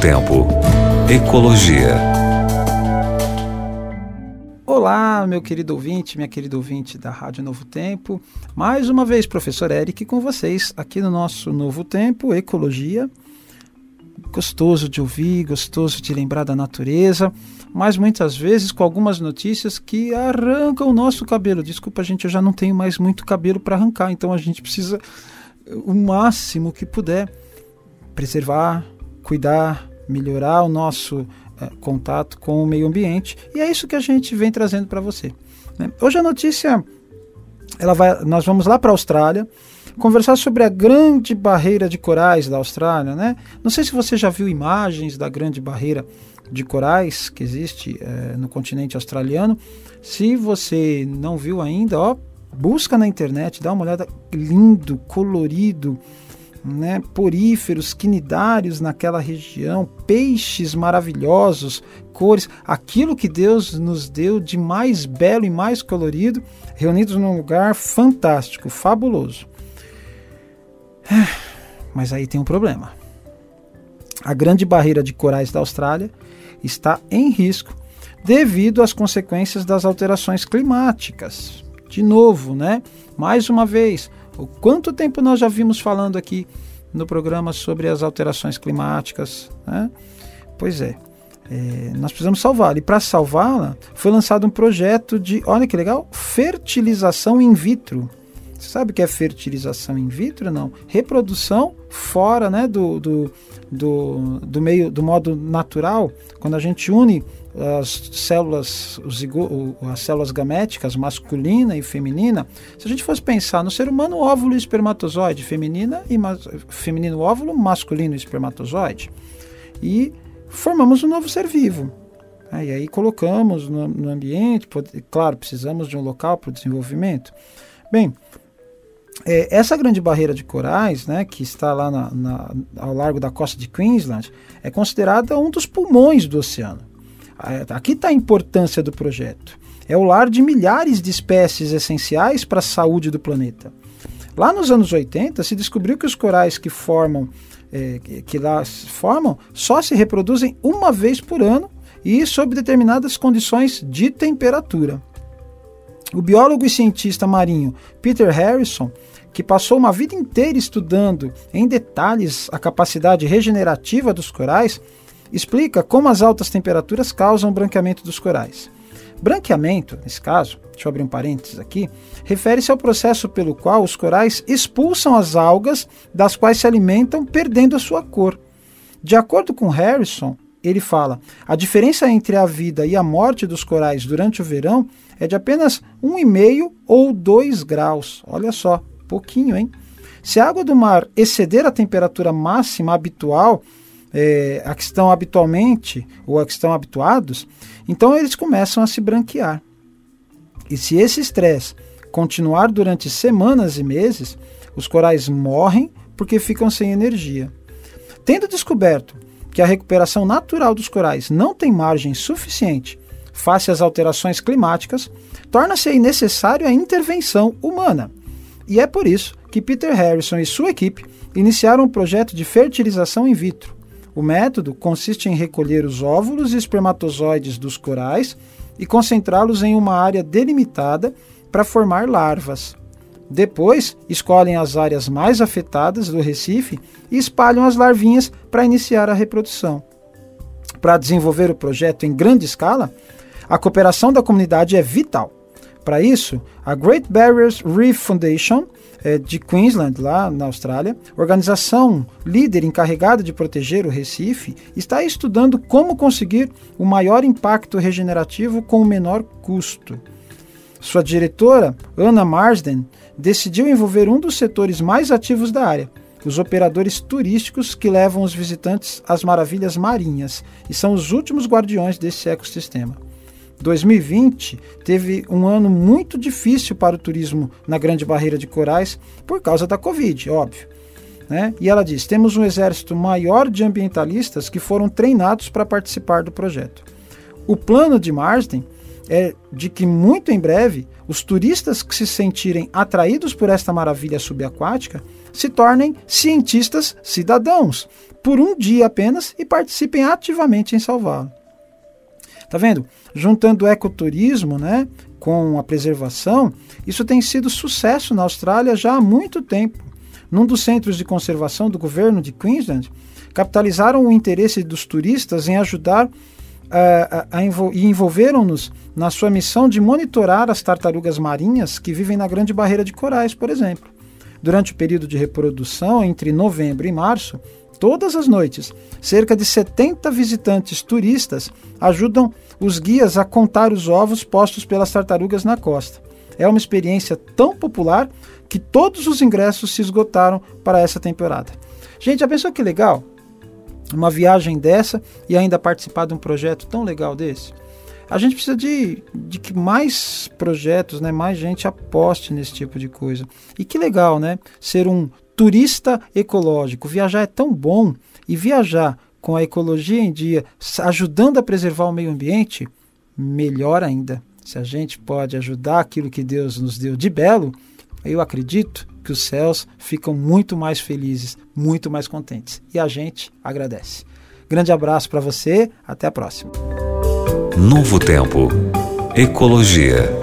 Tempo. Ecologia. Olá, meu querido ouvinte, minha querida ouvinte da Rádio Novo Tempo. Mais uma vez, professor Eric com vocês aqui no nosso Novo Tempo, Ecologia. Gostoso de ouvir, gostoso de lembrar da natureza, mas muitas vezes com algumas notícias que arrancam o nosso cabelo. Desculpa, gente, eu já não tenho mais muito cabelo para arrancar, então a gente precisa o máximo que puder preservar, cuidar, melhorar o nosso é, contato com o meio ambiente. E é isso que a gente vem trazendo para você. Né? Hoje a notícia, ela vai, nós vamos lá para a Austrália conversar sobre a grande barreira de corais da Austrália, né? Não sei se você já viu imagens da grande barreira de corais que existe é, no continente australiano. Se você não viu ainda, ó, busca na internet, dá uma olhada, lindo, colorido, né, poríferos, quinidários naquela região, peixes maravilhosos, cores, aquilo que Deus nos deu de mais belo e mais colorido, reunidos num lugar fantástico, fabuloso. Mas aí tem um problema. A grande barreira de corais da Austrália está em risco devido às consequências das alterações climáticas. De novo, né? Mais uma vez, o quanto tempo nós já vimos falando aqui no programa sobre as alterações climáticas? Né? Pois é, é, nós precisamos salvá-la. E para salvá-la, foi lançado um projeto de, olha que legal, fertilização in vitro. Você sabe o que é fertilização in vitro? Não. Reprodução fora né, do, do, do, do meio, do modo natural, quando a gente une as células, os, as células gaméticas masculina e feminina, se a gente fosse pensar no ser humano, óvulo e espermatozoide, feminina e feminino óvulo, masculino e espermatozoide, e formamos um novo ser vivo. É, e aí colocamos no, no ambiente, pode, claro, precisamos de um local para o desenvolvimento. Bem, é, essa grande barreira de corais, né, que está lá na, na, ao largo da costa de Queensland, é considerada um dos pulmões do oceano. Aqui está a importância do projeto. É o lar de milhares de espécies essenciais para a saúde do planeta. Lá nos anos 80 se descobriu que os corais que formam, é, que lá formam, só se reproduzem uma vez por ano e sob determinadas condições de temperatura. O biólogo e cientista marinho Peter Harrison, que passou uma vida inteira estudando em detalhes a capacidade regenerativa dos corais, explica como as altas temperaturas causam branqueamento dos corais. Branqueamento, nesse caso, deixa eu abrir um parênteses aqui, refere-se ao processo pelo qual os corais expulsam as algas das quais se alimentam, perdendo a sua cor. De acordo com Harrison, ele fala: a diferença entre a vida e a morte dos corais durante o verão é de apenas 1,5 ou 2 graus. Olha só, pouquinho, hein? Se a água do mar exceder a temperatura máxima habitual, é, a que estão habitualmente ou a que estão habituados, então eles começam a se branquear. E se esse estresse continuar durante semanas e meses, os corais morrem porque ficam sem energia. Tendo descoberto que a recuperação natural dos corais não tem margem suficiente face às alterações climáticas, torna-se aí necessária a intervenção humana. E é por isso que Peter Harrison e sua equipe iniciaram um projeto de fertilização in vitro, o método consiste em recolher os óvulos e espermatozoides dos corais e concentrá-los em uma área delimitada para formar larvas. Depois, escolhem as áreas mais afetadas do recife e espalham as larvinhas para iniciar a reprodução. Para desenvolver o projeto em grande escala, a cooperação da comunidade é vital. Para isso, a Great Barriers Reef Foundation é, de Queensland, lá na Austrália, organização líder encarregada de proteger o Recife, está estudando como conseguir o maior impacto regenerativo com o menor custo. Sua diretora, Anna Marsden, decidiu envolver um dos setores mais ativos da área, os operadores turísticos que levam os visitantes às maravilhas marinhas e são os últimos guardiões desse ecossistema. 2020 teve um ano muito difícil para o turismo na Grande Barreira de Corais por causa da Covid, óbvio. Né? E ela diz: temos um exército maior de ambientalistas que foram treinados para participar do projeto. O plano de Marsden é de que muito em breve os turistas que se sentirem atraídos por esta maravilha subaquática se tornem cientistas cidadãos por um dia apenas e participem ativamente em salvá-lo. Tá vendo? Juntando o ecoturismo, né, com a preservação, isso tem sido sucesso na Austrália já há muito tempo. Num dos centros de conservação do governo de Queensland, capitalizaram o interesse dos turistas em ajudar uh, a, envol e envolveram-nos na sua missão de monitorar as tartarugas marinhas que vivem na Grande Barreira de Corais, por exemplo. Durante o período de reprodução, entre novembro e março, todas as noites, cerca de 70 visitantes turistas ajudam os guias a contar os ovos postos pelas tartarugas na costa. É uma experiência tão popular que todos os ingressos se esgotaram para essa temporada. Gente, já pensou que legal? Uma viagem dessa e ainda participar de um projeto tão legal desse? A gente precisa de, de que mais projetos, né, mais gente aposte nesse tipo de coisa. E que legal, né? Ser um turista ecológico. Viajar é tão bom e viajar com a ecologia em dia, ajudando a preservar o meio ambiente, melhor ainda. Se a gente pode ajudar aquilo que Deus nos deu de belo, eu acredito que os céus ficam muito mais felizes, muito mais contentes. E a gente agradece. Grande abraço para você, até a próxima. Novo Tempo. Ecologia.